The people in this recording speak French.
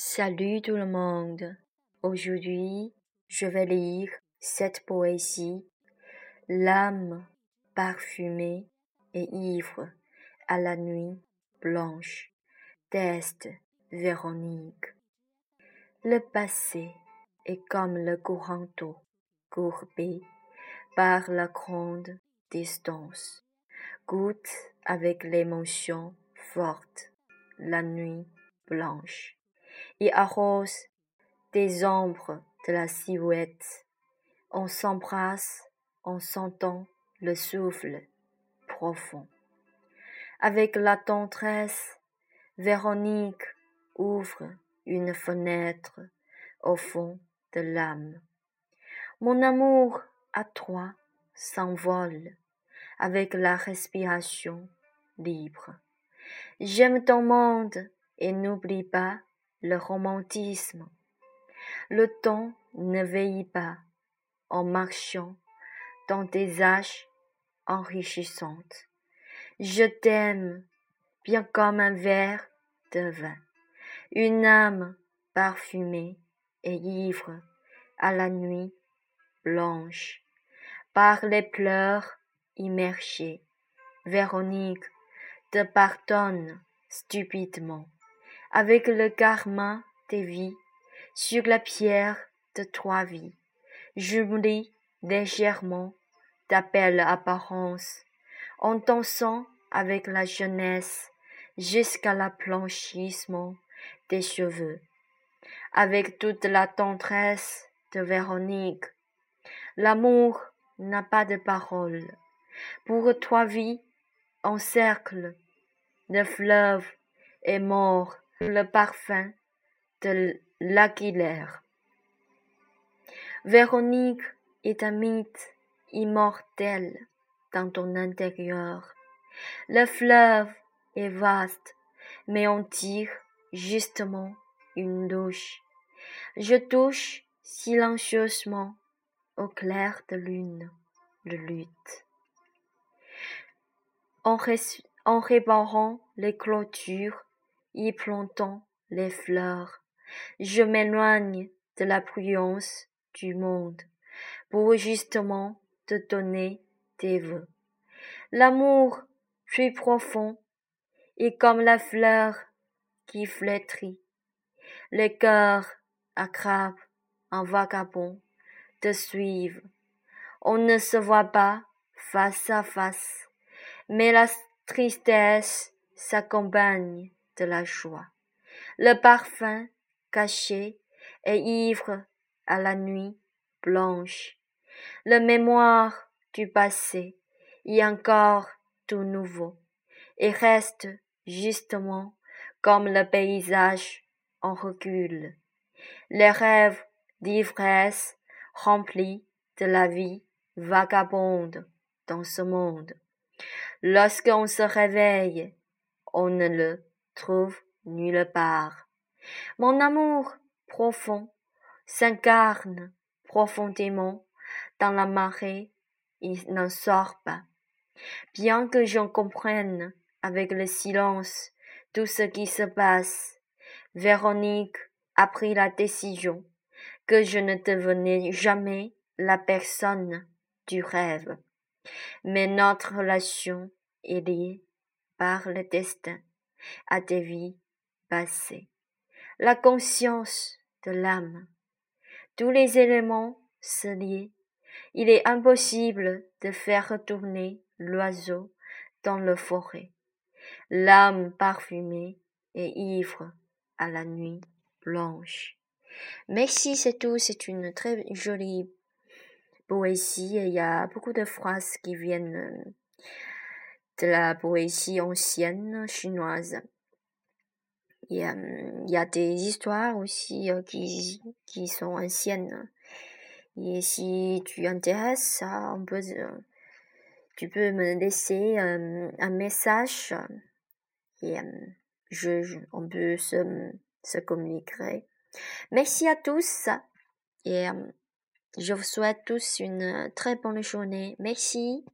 Salut tout le monde. Aujourd'hui, je vais lire cette poésie. L'âme parfumée et ivre à la nuit blanche. Test Véronique. Le passé est comme le courant d'eau courbé par la grande distance. Goûte avec l'émotion forte la nuit blanche et arrose des ombres de la silhouette. On s'embrasse en sentant le souffle profond. Avec la tendresse, Véronique ouvre une fenêtre au fond de l'âme. Mon amour à toi s'envole avec la respiration libre. J'aime ton monde et n'oublie pas le romantisme. Le temps ne veille pas en marchant dans des âges enrichissantes. Je t'aime bien comme un verre de vin, une âme parfumée et ivre à la nuit blanche, par les pleurs immergés. Véronique te pardonne stupidement avec le karma des vies sur la pierre de trois vies. J'oublie légèrement ta belle apparence en dansant avec la jeunesse jusqu'à l'aplanchissement des cheveux. Avec toute la tendresse de Véronique, l'amour n'a pas de parole. Pour toi, vie, en cercle, le fleuve est mort le parfum de l'aquilaire. Véronique est un mythe immortel dans ton intérieur. Le fleuve est vaste, mais on tire justement une douche. Je touche silencieusement au clair de lune de lutte. En réparant les clôtures y plantant les fleurs. Je m'éloigne de la prudence du monde pour justement te donner tes vœux. L'amour plus profond est comme la fleur qui flétrit. Le cœur accrabe un vagabond te suivre. On ne se voit pas face à face, mais la tristesse s'accompagne la joie. Le parfum caché et ivre à la nuit blanche. Le mémoire du passé y encore tout nouveau et reste justement comme le paysage en recul. Les rêves d'ivresse remplis de la vie vagabonde dans ce monde. Lorsqu'on se réveille, on ne le trouve nulle part. Mon amour profond s'incarne profondément dans la marée, il n'en sort pas. Bien que j'en comprenne avec le silence tout ce qui se passe, Véronique a pris la décision que je ne devenais jamais la personne du rêve. Mais notre relation est liée par le destin à des vies passées. La conscience de l'âme. Tous les éléments se lient. Il est impossible de faire retourner l'oiseau dans le forêt. L'âme parfumée et ivre à la nuit blanche. Merci, c'est tout. C'est une très jolie poésie. Il y a beaucoup de phrases qui viennent de la poésie ancienne chinoise. Il y a, des histoires aussi euh, qui, sont anciennes. Et si tu intéresses, on peut, tu peux me laisser euh, un message et euh, je, on peut se, se communiquer. Merci à tous et je vous souhaite tous une très bonne journée. Merci.